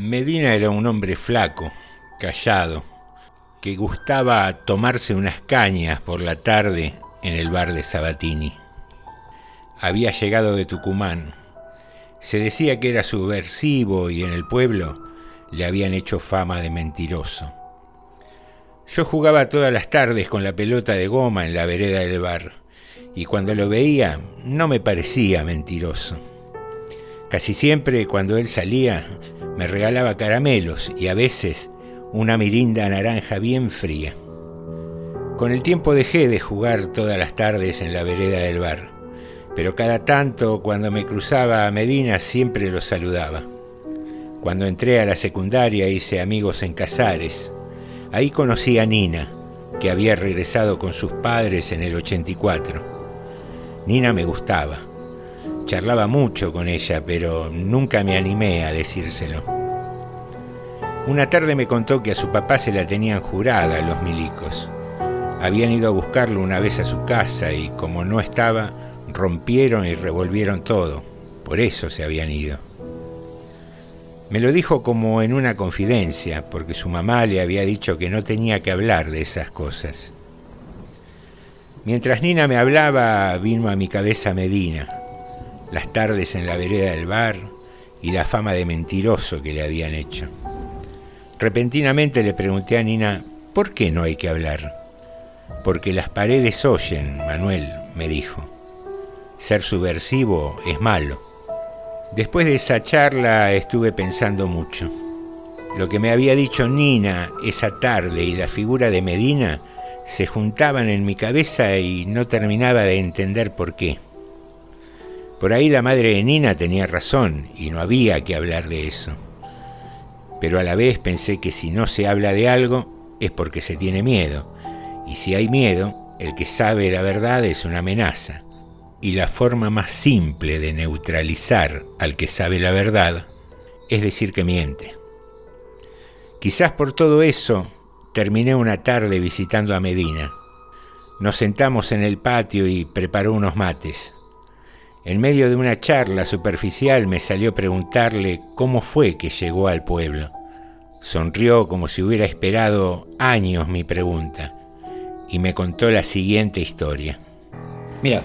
Medina era un hombre flaco, callado, que gustaba tomarse unas cañas por la tarde en el bar de Sabatini. Había llegado de Tucumán. Se decía que era subversivo y en el pueblo le habían hecho fama de mentiroso. Yo jugaba todas las tardes con la pelota de goma en la vereda del bar y cuando lo veía no me parecía mentiroso. Casi siempre cuando él salía me regalaba caramelos y a veces una mirinda naranja bien fría. Con el tiempo dejé de jugar todas las tardes en la vereda del bar, pero cada tanto cuando me cruzaba a Medina siempre lo saludaba. Cuando entré a la secundaria hice amigos en Casares. Ahí conocí a Nina, que había regresado con sus padres en el 84. Nina me gustaba. Charlaba mucho con ella, pero nunca me animé a decírselo. Una tarde me contó que a su papá se la tenían jurada los milicos. Habían ido a buscarlo una vez a su casa y como no estaba, rompieron y revolvieron todo. Por eso se habían ido. Me lo dijo como en una confidencia, porque su mamá le había dicho que no tenía que hablar de esas cosas. Mientras Nina me hablaba, vino a mi cabeza Medina, las tardes en la vereda del bar y la fama de mentiroso que le habían hecho. Repentinamente le pregunté a Nina, ¿por qué no hay que hablar? Porque las paredes oyen, Manuel, me dijo. Ser subversivo es malo. Después de esa charla estuve pensando mucho. Lo que me había dicho Nina esa tarde y la figura de Medina se juntaban en mi cabeza y no terminaba de entender por qué. Por ahí la madre de Nina tenía razón y no había que hablar de eso. Pero a la vez pensé que si no se habla de algo es porque se tiene miedo. Y si hay miedo, el que sabe la verdad es una amenaza y la forma más simple de neutralizar al que sabe la verdad es decir que miente. Quizás por todo eso terminé una tarde visitando a Medina. Nos sentamos en el patio y preparó unos mates. En medio de una charla superficial me salió preguntarle cómo fue que llegó al pueblo. Sonrió como si hubiera esperado años mi pregunta y me contó la siguiente historia. Mira,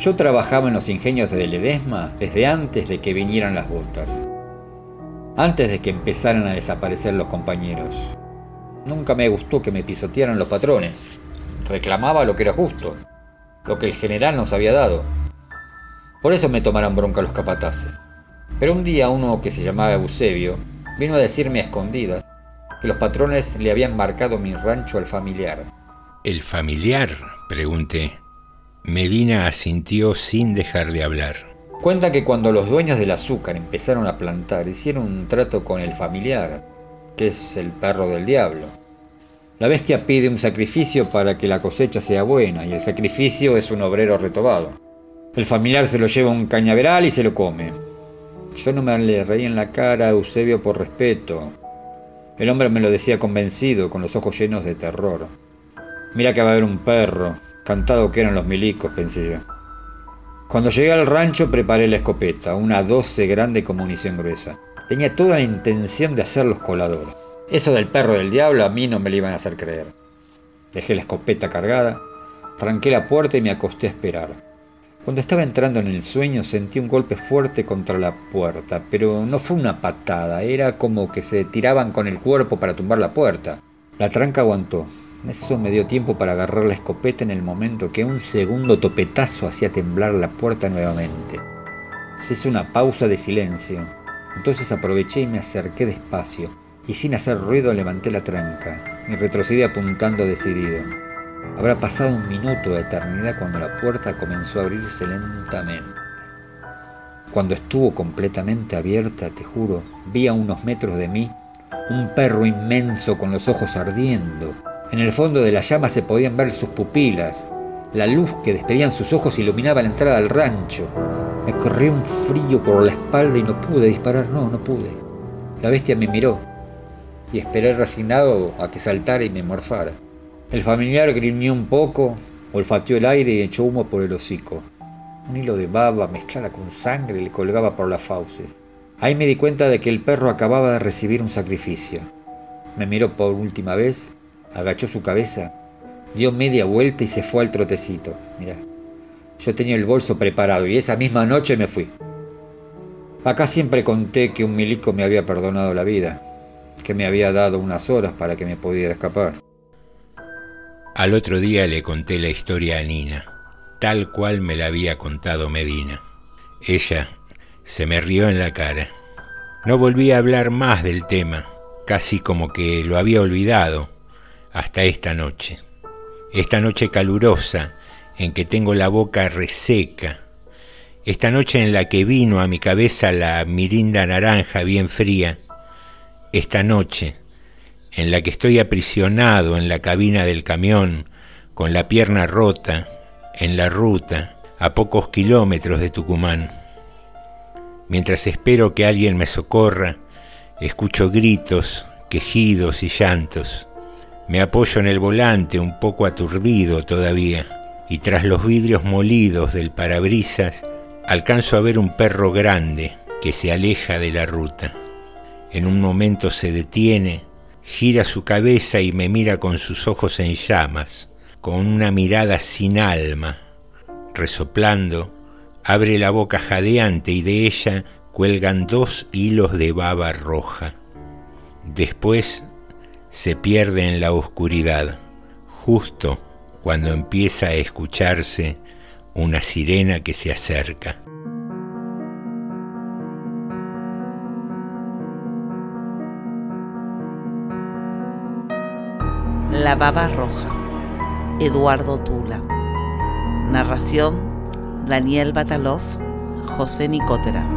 yo trabajaba en los ingenios de Ledesma desde antes de que vinieran las botas. Antes de que empezaran a desaparecer los compañeros. Nunca me gustó que me pisotearan los patrones. Reclamaba lo que era justo, lo que el general nos había dado. Por eso me tomaron bronca los capataces. Pero un día uno que se llamaba Eusebio vino a decirme a escondidas que los patrones le habían marcado mi rancho al familiar. ¿El familiar? pregunté. Medina asintió sin dejar de hablar. Cuenta que cuando los dueños del azúcar empezaron a plantar, hicieron un trato con el familiar, que es el perro del diablo. La bestia pide un sacrificio para que la cosecha sea buena, y el sacrificio es un obrero retobado. El familiar se lo lleva un cañaveral y se lo come. Yo no me le reí en la cara a Eusebio por respeto. El hombre me lo decía convencido, con los ojos llenos de terror. Mira que va a haber un perro, Cantado que eran los milicos, pensé yo. Cuando llegué al rancho preparé la escopeta, una 12 grande con munición gruesa. Tenía toda la intención de hacerlos coladores. Eso del perro del diablo a mí no me lo iban a hacer creer. Dejé la escopeta cargada, tranqué la puerta y me acosté a esperar. Cuando estaba entrando en el sueño sentí un golpe fuerte contra la puerta, pero no fue una patada, era como que se tiraban con el cuerpo para tumbar la puerta. La tranca aguantó, eso me dio tiempo para agarrar la escopeta en el momento que un segundo topetazo hacía temblar la puerta nuevamente. Se hizo una pausa de silencio. Entonces aproveché y me acerqué despacio, y sin hacer ruido levanté la tranca y retrocedí apuntando decidido. Habrá pasado un minuto de eternidad cuando la puerta comenzó a abrirse lentamente. Cuando estuvo completamente abierta, te juro, vi a unos metros de mí un perro inmenso con los ojos ardiendo, en el fondo de la llama se podían ver sus pupilas. La luz que despedían sus ojos iluminaba la entrada al rancho. Me corrió un frío por la espalda y no pude disparar, no, no pude. La bestia me miró y esperé resignado a que saltara y me morfara. El familiar grimió un poco, olfateó el aire y echó humo por el hocico. Un hilo de baba mezclada con sangre le colgaba por las fauces. Ahí me di cuenta de que el perro acababa de recibir un sacrificio. Me miró por última vez, agachó su cabeza, dio media vuelta y se fue al trotecito. Mirá, yo tenía el bolso preparado y esa misma noche me fui. Acá siempre conté que un milico me había perdonado la vida, que me había dado unas horas para que me pudiera escapar. Al otro día le conté la historia a Nina, tal cual me la había contado Medina. Ella se me rió en la cara. No volví a hablar más del tema, casi como que lo había olvidado, hasta esta noche. Esta noche calurosa en que tengo la boca reseca. Esta noche en la que vino a mi cabeza la mirinda naranja bien fría. Esta noche en la que estoy aprisionado en la cabina del camión, con la pierna rota, en la ruta, a pocos kilómetros de Tucumán. Mientras espero que alguien me socorra, escucho gritos, quejidos y llantos. Me apoyo en el volante un poco aturdido todavía y tras los vidrios molidos del parabrisas alcanzo a ver un perro grande que se aleja de la ruta. En un momento se detiene, gira su cabeza y me mira con sus ojos en llamas, con una mirada sin alma. Resoplando, abre la boca jadeante y de ella cuelgan dos hilos de baba roja. Después se pierde en la oscuridad, justo cuando empieza a escucharse una sirena que se acerca. La baba roja, Eduardo Tula. Narración, Daniel Batalov, José Nicotera.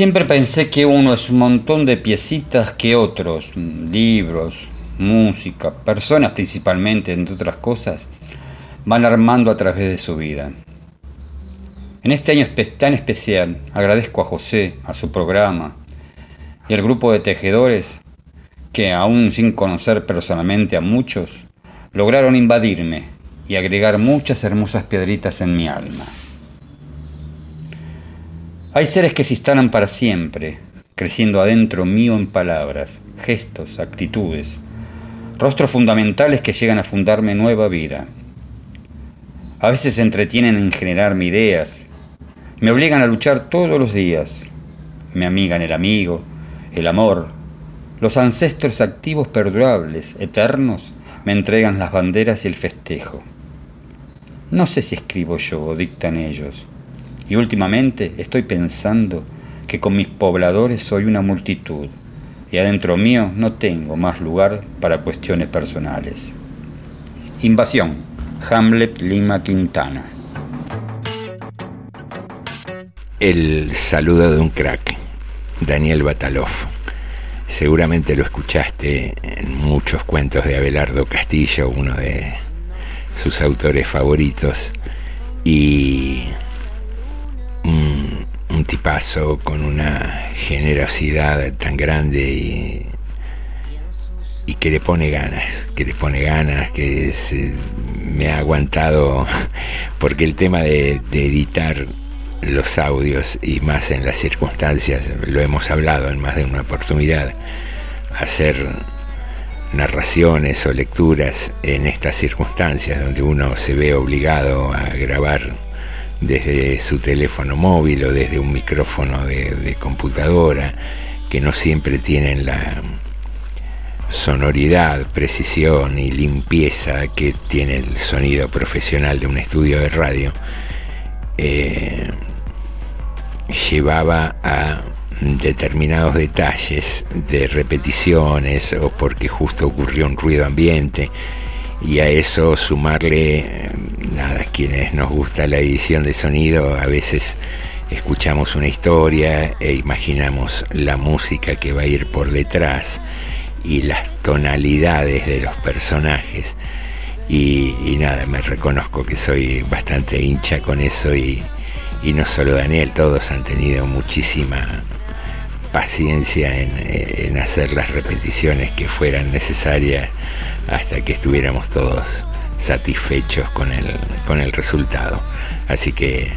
Siempre pensé que uno es un montón de piecitas que otros, libros, música, personas principalmente, entre otras cosas, van armando a través de su vida. En este año tan especial agradezco a José, a su programa y al grupo de tejedores que, aún sin conocer personalmente a muchos, lograron invadirme y agregar muchas hermosas piedritas en mi alma. Hay seres que se instalan para siempre, creciendo adentro mío en palabras, gestos, actitudes, rostros fundamentales que llegan a fundarme nueva vida. A veces se entretienen en generarme ideas, me obligan a luchar todos los días, me amigan el amigo, el amor, los ancestros activos perdurables, eternos, me entregan las banderas y el festejo. No sé si escribo yo o dictan ellos, y últimamente estoy pensando que con mis pobladores soy una multitud, y adentro mío no tengo más lugar para cuestiones personales. Invasión. Hamlet Lima Quintana. El saludo de un crack, Daniel Batalov. Seguramente lo escuchaste en muchos cuentos de Abelardo Castillo, uno de sus autores favoritos, y tipazo con una generosidad tan grande y, que le pone ganas, que le pone ganas, que me ha aguantado, porque el tema de editar los audios y más en las circunstancias, lo hemos hablado en más de una oportunidad, hacer narraciones o lecturas en estas circunstancias donde uno se ve obligado a grabar desde su teléfono móvil o desde un micrófono de, computadora que no siempre tienen la sonoridad, precisión y limpieza que tiene el sonido profesional de un estudio de radio. Eh, llevaba a determinados detalles de repeticiones o porque justo ocurrió un ruido ambiente y a eso sumarle nada quienes nos gusta la edición de sonido a veces escuchamos una historia e imaginamos la música que va a ir por detrás y las tonalidades de los personajes. Y, y nada me reconozco que soy bastante hincha con eso y y no solo Daniel, todos han tenido muchísima paciencia en, hacer las repeticiones que fueran necesarias hasta que estuviéramos todos satisfechos con el, con el resultado. Así que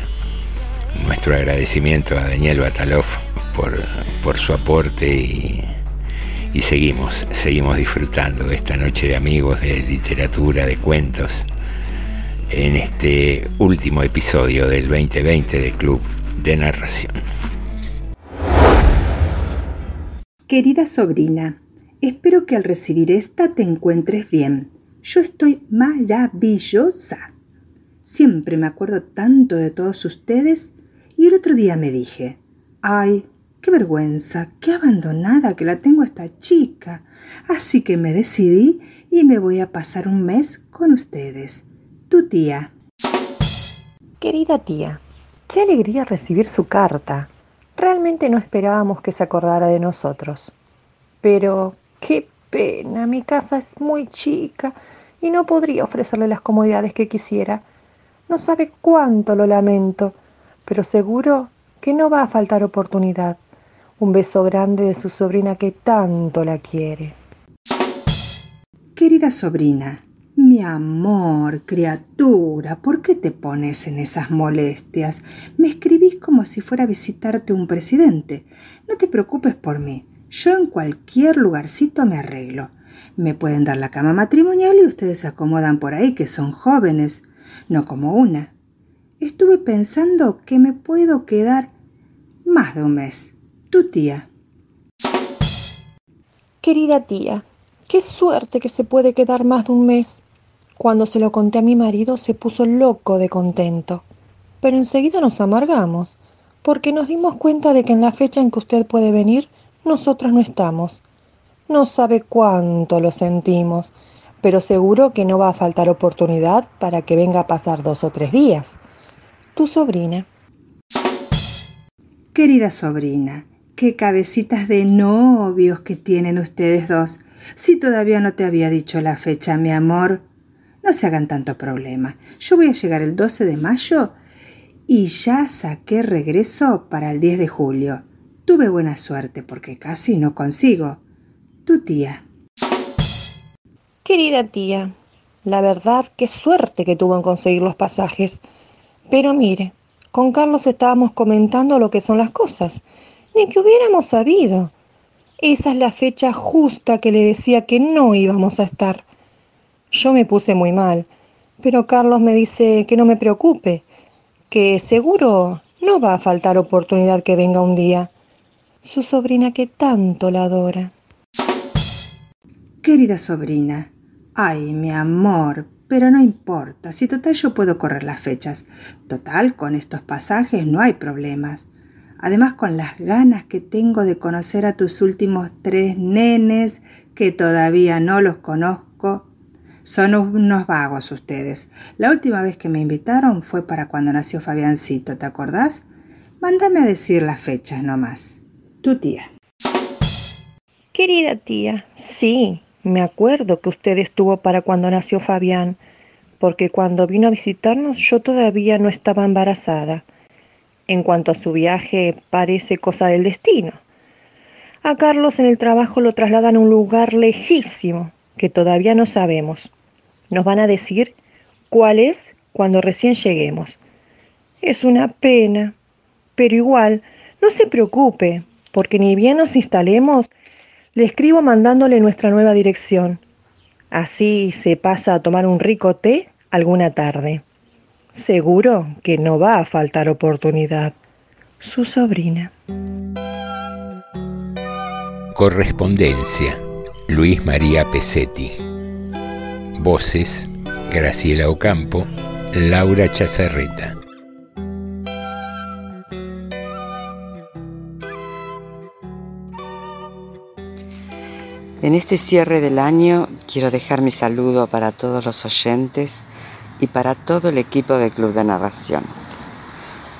nuestro agradecimiento a Daniel Batalov por, por su aporte y, y seguimos, seguimos disfrutando de esta noche de amigos, de literatura, de cuentos en este último episodio del 2020 del Club de Narración. Querida sobrina, espero que al recibir esta te encuentres bien. Yo estoy maravillosa. Siempre me acuerdo tanto de todos ustedes y el otro día me dije, ay, qué vergüenza, qué abandonada que la tengo esta chica. Así que me decidí y me voy a pasar un mes con ustedes tu tía. Querida tía, qué alegría recibir su carta. Realmente no esperábamos que se acordara de nosotros. Pero qué pena, mi casa es muy chica y no podría ofrecerle las comodidades que quisiera. No sabe cuánto lo lamento, pero seguro que no va a faltar oportunidad. Un beso grande de su sobrina que tanto la quiere. Querida sobrina, mi amor, criatura, ¿por qué te pones en esas molestias? Me escribís como si fuera a visitarte un presidente. No te preocupes por mí. Yo en cualquier lugarcito me arreglo. Me pueden dar la cama matrimonial y ustedes se acomodan por ahí, que son jóvenes, no como una. Estuve pensando que me puedo quedar más de un mes. Tu tía. Querida tía, qué suerte que se puede quedar más de un mes. Cuando se lo conté a mi marido se puso loco de contento. Pero enseguida nos amargamos, porque nos dimos cuenta de que en la fecha en que usted puede venir, nosotros no estamos. No sabe cuánto lo sentimos, pero seguro que no va a faltar oportunidad para que venga a pasar dos o tres días. Tu sobrina. Querida sobrina, qué cabecitas de novios que tienen ustedes dos. Si todavía no te había dicho la fecha, mi amor, no se hagan tanto problema. Yo voy a llegar el 12 de mayo y ya saqué regreso para el 10 de julio. Tuve buena suerte porque casi no consigo. Tu tía. Querida tía, la verdad qué suerte que tuvo en conseguir los pasajes. Pero mire, con Carlos estábamos comentando lo que son las cosas, ni que hubiéramos sabido. Esa es la fecha justa que le decía que no íbamos a estar. Yo me puse muy mal, pero Carlos me dice que no me preocupe, que seguro no va a faltar oportunidad que venga un día. Su sobrina que tanto la adora. Querida sobrina, ay, mi amor, pero no importa, si total yo puedo correr las fechas. Total, con estos pasajes no hay problemas. Además, con las ganas que tengo de conocer a tus últimos tres nenes, que todavía no los conozco. Son unos vagos ustedes. La última vez que me invitaron fue para cuando nació Fabiancito, ¿te acordás? Mándame a decir las fechas nomás. Tu tía. Querida tía, sí, me acuerdo que usted estuvo para cuando nació Fabián, porque cuando vino a visitarnos yo todavía no estaba embarazada. En cuanto a su viaje, parece cosa del destino. A Carlos en el trabajo lo trasladan a un lugar lejísimo, que todavía no sabemos. Nos van a decir cuál es cuando recién lleguemos. Es una pena, pero igual, no se preocupe, porque ni bien nos instalemos, le escribo mandándole nuestra nueva dirección. Así se pasa a tomar un rico té alguna tarde. Seguro que no va a faltar oportunidad. Su sobrina. Correspondencia. Luis María Pesetti. Voces. Graciela Ocampo. Laura Chazarreta. En este cierre del año quiero dejar mi saludo para todos los oyentes y para todo el equipo del Club de Narración.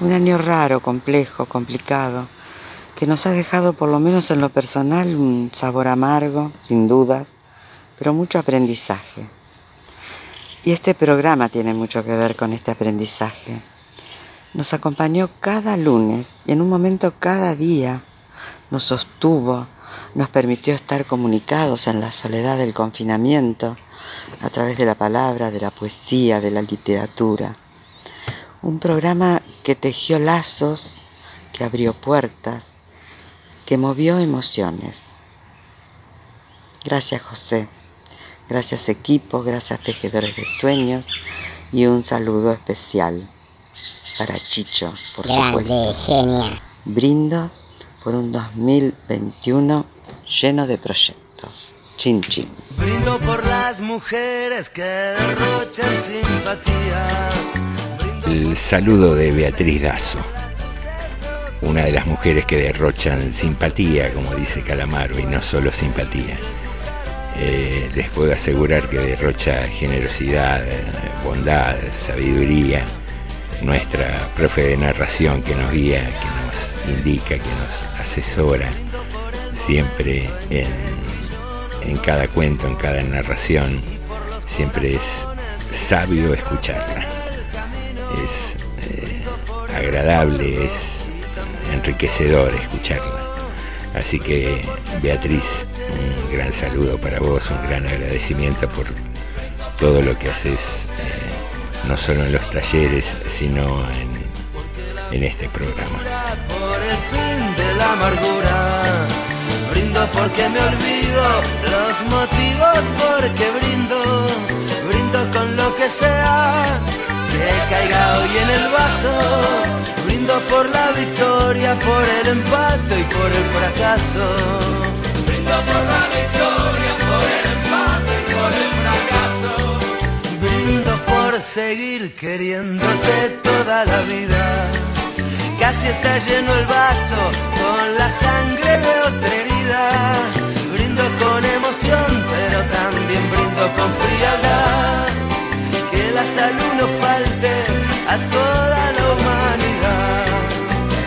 Un año raro, complejo, complicado, que nos ha dejado por lo menos en lo personal un sabor amargo, sin dudas, pero mucho aprendizaje. Y este programa tiene mucho que ver con este aprendizaje. Nos acompañó cada lunes y en un momento cada día nos sostuvo, nos permitió estar comunicados en la soledad del confinamiento a través de la palabra, de la poesía, de la literatura. Un programa que tejió lazos, que abrió puertas, que movió emociones. Gracias José, gracias equipo, gracias tejedores de sueños y un saludo especial para Chicho, por Grande, supuesto. genia. Brindo por un 2021 lleno de proyectos. Chin chin. Brindo por las mujeres que derrochan simpatía. El saludo de Beatriz Dazo, una de las mujeres que derrochan simpatía, como dice Calamaro, y no solo simpatía. Eh, les puedo asegurar que derrocha generosidad, bondad, sabiduría. Nuestra profe de narración que nos guía, que nos indica, que nos asesora, siempre en, en cada cuento, en cada narración, siempre es sabio escucharla. Es eh, agradable, es enriquecedor escucharla. Así que Beatriz, un gran saludo para vos, un gran agradecimiento por todo lo que haces, eh, no solo en los talleres, sino en, en este programa. Por el fin de la amargura. Brindo porque me olvido los motivos brindo. Brindo con lo que sea que caiga hoy en el vaso. Brindo por la victoria, por el empate y por el fracaso. Brindo por la victoria, por el empate y por el fracaso. Brindo por seguir queriéndote toda la vida. Casi está lleno el vaso con la sangre de otra herida. Brindo con emoción, pero también brindo con frialdad la salud no falte a toda la humanidad.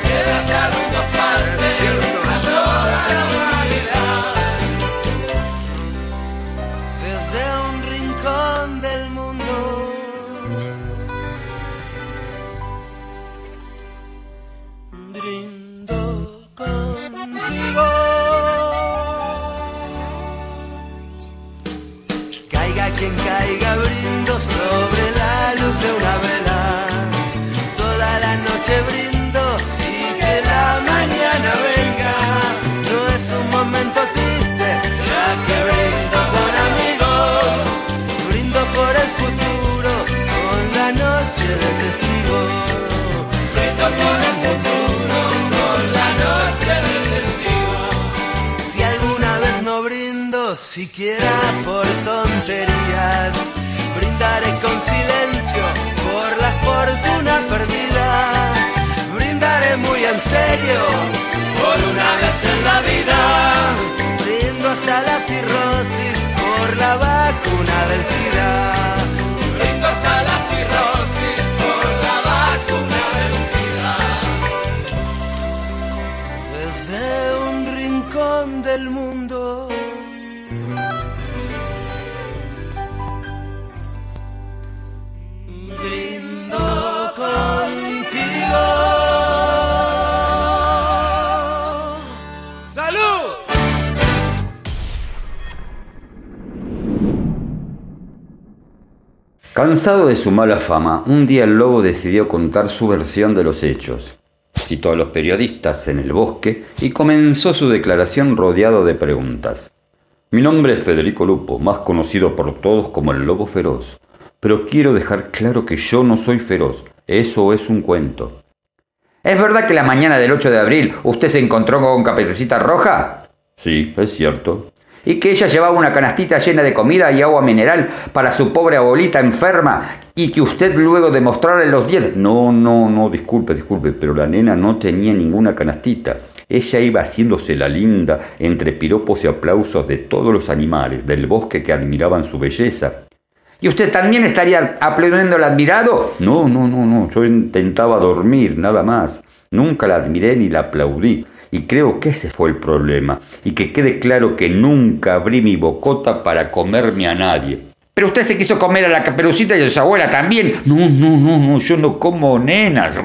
Que la salud no falte a toda la humanidad. Desde un rincón del mundo. Brindo contigo. Caiga quien caiga, brindo sobre. Por el futuro con la noche de testigo. Brindo por el futuro con la noche de testigo. Si alguna vez no brindo, siquiera por tonterías, brindaré con silencio por la fortuna perdida. Brindaré muy en serio por una vez en la vida. Brindo hasta la cirrosis por la vacuna del SIDA. Brindo hasta la cirrosis por la vacuna del SIDA. Desde un rincón del mundo. Cansado de su mala fama, un día el lobo decidió contar su versión de los hechos. Citó a los periodistas en el bosque y comenzó su declaración rodeado de preguntas. Mi nombre es Federico Lupo, más conocido por todos como el lobo feroz, pero quiero dejar claro que yo no soy feroz, eso es un cuento. ¿Es verdad que la mañana del 8 de abril usted se encontró con Caperucita Roja? Sí, es cierto. ¿Y que ella llevaba una canastita llena de comida y agua mineral para su pobre abuelita enferma y que usted luego de mostrarle los dientes? No, no, no, disculpe, disculpe, pero la nena no tenía ninguna canastita. Ella iba haciéndose la linda entre piropos y aplausos de todos los animales del bosque que admiraban su belleza. ¿Y usted también estaría aplaudiendo al admirado? No, no, no, no, yo intentaba dormir, nada más. Nunca la admiré ni la aplaudí. Y creo que ese fue el problema. Y que quede claro que nunca abrí mi bocota para comerme a nadie. Pero usted se quiso comer a la caperucita y a su abuela también. No, no, no, no, yo no como nenas,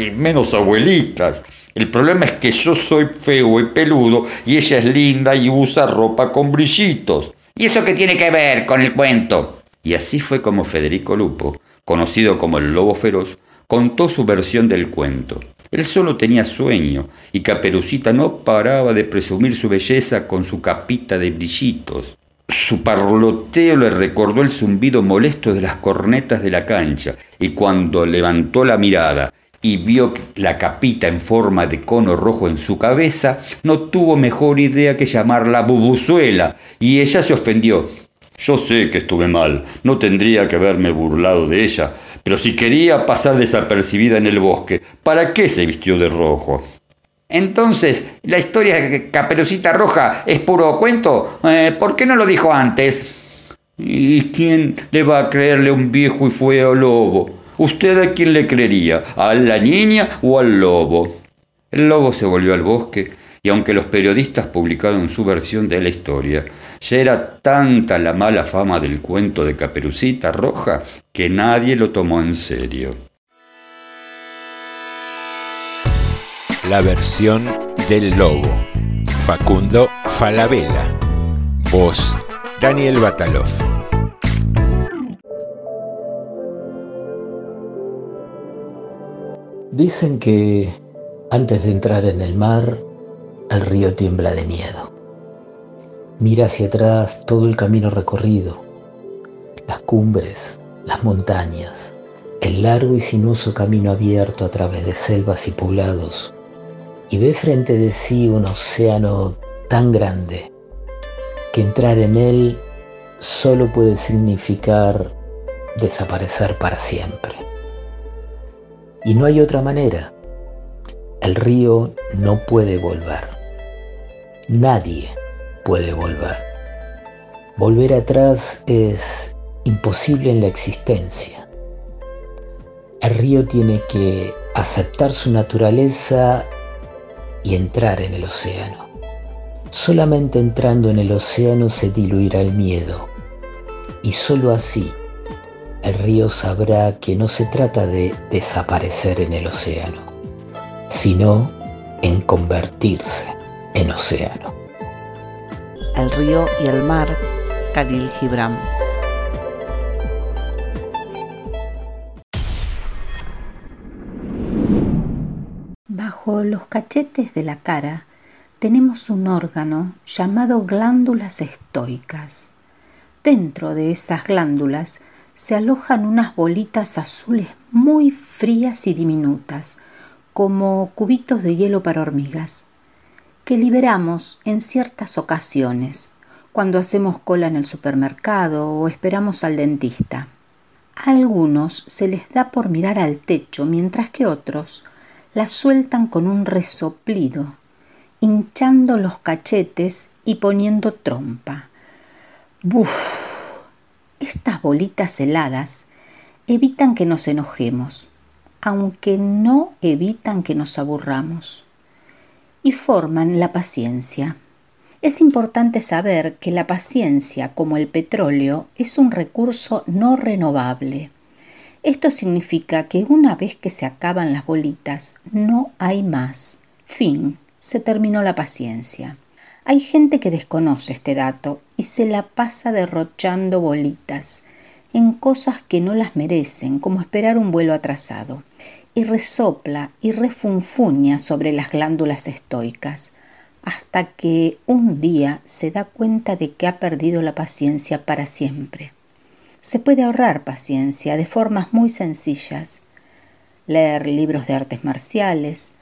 y menos abuelitas. El problema es que yo soy feo y peludo y ella es linda y usa ropa con brillitos. ¿Y eso qué tiene que ver con el cuento? Y así fue como Federico Lupo, conocido como el Lobo Feroz, contó su versión del cuento. Él solo tenía sueño y Caperucita no paraba de presumir su belleza con su capita de brillitos. Su parloteo le recordó el zumbido molesto de las cornetas de la cancha y cuando levantó la mirada y vio la capita en forma de cono rojo en su cabeza, no tuvo mejor idea que llamarla bubuzuela y ella se ofendió. Yo sé que estuve mal, no tendría que haberme burlado de ella, pero si quería pasar desapercibida en el bosque, ¿para qué se vistió de rojo? Entonces, ¿la historia de Caperucita Roja es puro cuento? Eh, ¿Por qué no lo dijo antes? ¿Y quién le va a creerle a un viejo y feo lobo? ¿Usted a quién le creería? ¿A la niña o al lobo? El lobo se volvió al bosque y aunque los periodistas publicaron su versión de la historia, ya era tanta la mala fama del cuento de Caperucita Roja que nadie lo tomó en serio. La versión del lobo. Facundo Falabella. Voz Daniel Batalov. Dicen que antes de entrar en el mar, el río tiembla de miedo. Mira hacia atrás todo el camino recorrido, las cumbres, las montañas, el largo y sinuoso camino abierto a través de selvas y poblados, y ve frente de sí un océano tan grande que entrar en él solo puede significar desaparecer para siempre. Y no hay otra manera. El río no puede volver. Nadie puede volver. Volver atrás es imposible en la existencia. El río tiene que aceptar su naturaleza y entrar en el océano. Solamente entrando en el océano se diluirá el miedo y sólo así el río sabrá que no se trata de desaparecer en el océano, sino en convertirse el océano. El río y el mar, Khalil Gibran. Bajo los cachetes de la cara tenemos un órgano llamado glándulas estoicas. Dentro de esas glándulas se alojan unas bolitas azules muy frías y diminutas, como cubitos de hielo para hormigas que liberamos en ciertas ocasiones, cuando hacemos cola en el supermercado o esperamos al dentista. A algunos se les da por mirar al techo, mientras que otros la sueltan con un resoplido, hinchando los cachetes y poniendo trompa. ¡Buf! Estas bolitas heladas evitan que nos enojemos, aunque no evitan que nos aburramos, y forman la paciencia. Es importante saber que la paciencia, como el petróleo, es un recurso no renovable. Esto significa que una vez que se acaban las bolitas, no hay más. Fin, se terminó la paciencia. Hay gente que desconoce este dato y se la pasa derrochando bolitas en cosas que no las merecen, como esperar un vuelo atrasado, y resopla y refunfuña sobre las glándulas estoicas, hasta que un día se da cuenta de que ha perdido la paciencia para siempre. Se puede ahorrar paciencia de formas muy sencillas. Leer libros de artes marciales,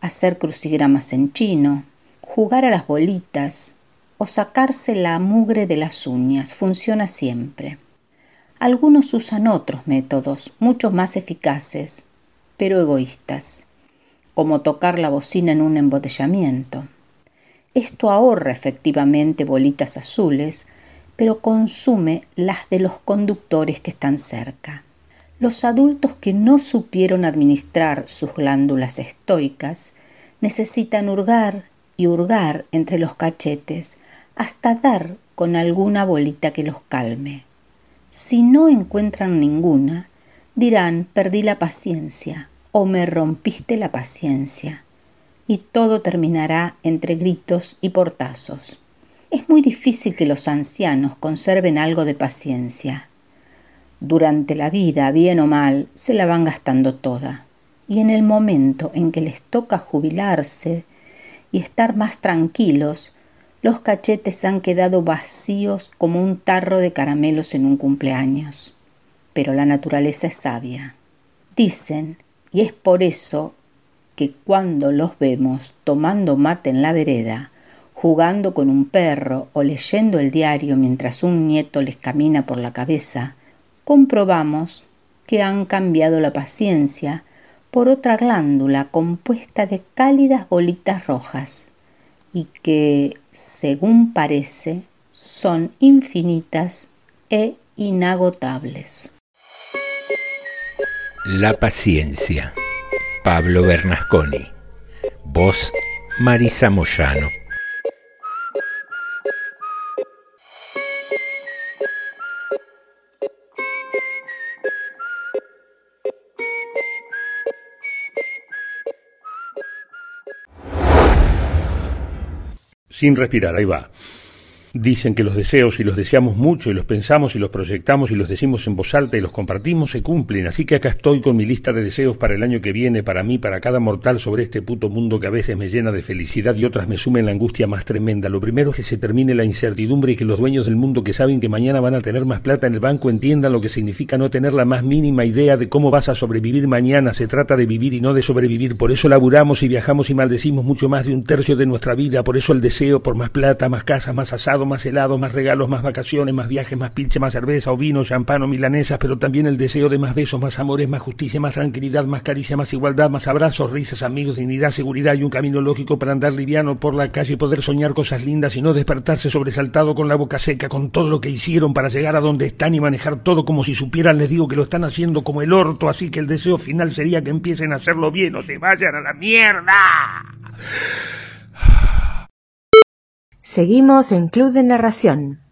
hacer crucigramas en chino, jugar a las bolitas o sacarse la mugre de las uñas funciona siempre. Algunos usan otros métodos, mucho más eficaces, pero egoístas, como tocar la bocina en un embotellamiento. Esto ahorra efectivamente bolitas azules, pero consume las de los conductores que están cerca. Los adultos que no supieron administrar sus glándulas estoicas necesitan hurgar y hurgar entre los cachetes hasta dar con alguna bolita que los calme. Si no encuentran ninguna, dirán perdí la paciencia o me rompiste la paciencia y todo terminará entre gritos y portazos. Es muy difícil que los ancianos conserven algo de paciencia. Durante la vida, bien o mal, se la van gastando toda, y en el momento en que les toca jubilarse y estar más tranquilos, los cachetes han quedado vacíos como un tarro de caramelos en un cumpleaños. Pero la naturaleza es sabia. Dicen, y es por eso que cuando los vemos tomando mate en la vereda, jugando con un perro o leyendo el diario mientras un nieto les camina por la cabeza, comprobamos que han cambiado la paciencia por otra glándula compuesta de cálidas bolitas rojas y que, según parece, son infinitas e inagotables. La paciencia. Pablo Bernasconi. Voz Marisa Moyano. Sin respirar, ahí va. Dicen que los deseos, y los deseamos mucho, y los pensamos, y los proyectamos, y los decimos en voz alta, y los compartimos, se cumplen. Así que acá estoy con mi lista de deseos para el año que viene, para mí, para cada mortal sobre este puto mundo que a veces me llena de felicidad y otras me sumen la angustia más tremenda. Lo primero es que se termine la incertidumbre y que los dueños del mundo que saben que mañana van a tener más plata en el banco entiendan lo que significa no tener la más mínima idea de cómo vas a sobrevivir mañana. Se trata de vivir y no de sobrevivir. Por eso laburamos y viajamos y maldecimos mucho más de un tercio de nuestra vida. Por eso el deseo por más plata, más casa, más asado, más helado, más regalos, más vacaciones, más viajes, más pinche, más cerveza o vino, champán o milanesas, pero también el deseo de más besos, más amores, más justicia, más tranquilidad, más caricia, más igualdad, más abrazos, risas, amigos, dignidad, seguridad y un camino lógico para andar liviano por la calle y poder soñar cosas lindas y no despertarse sobresaltado con la boca seca, con todo lo que hicieron para llegar a donde están y manejar todo como si supieran, les digo que lo están haciendo como el orto, así que el deseo final sería que empiecen a hacerlo bien o se vayan a la mierda. Seguimos en Club de Narración.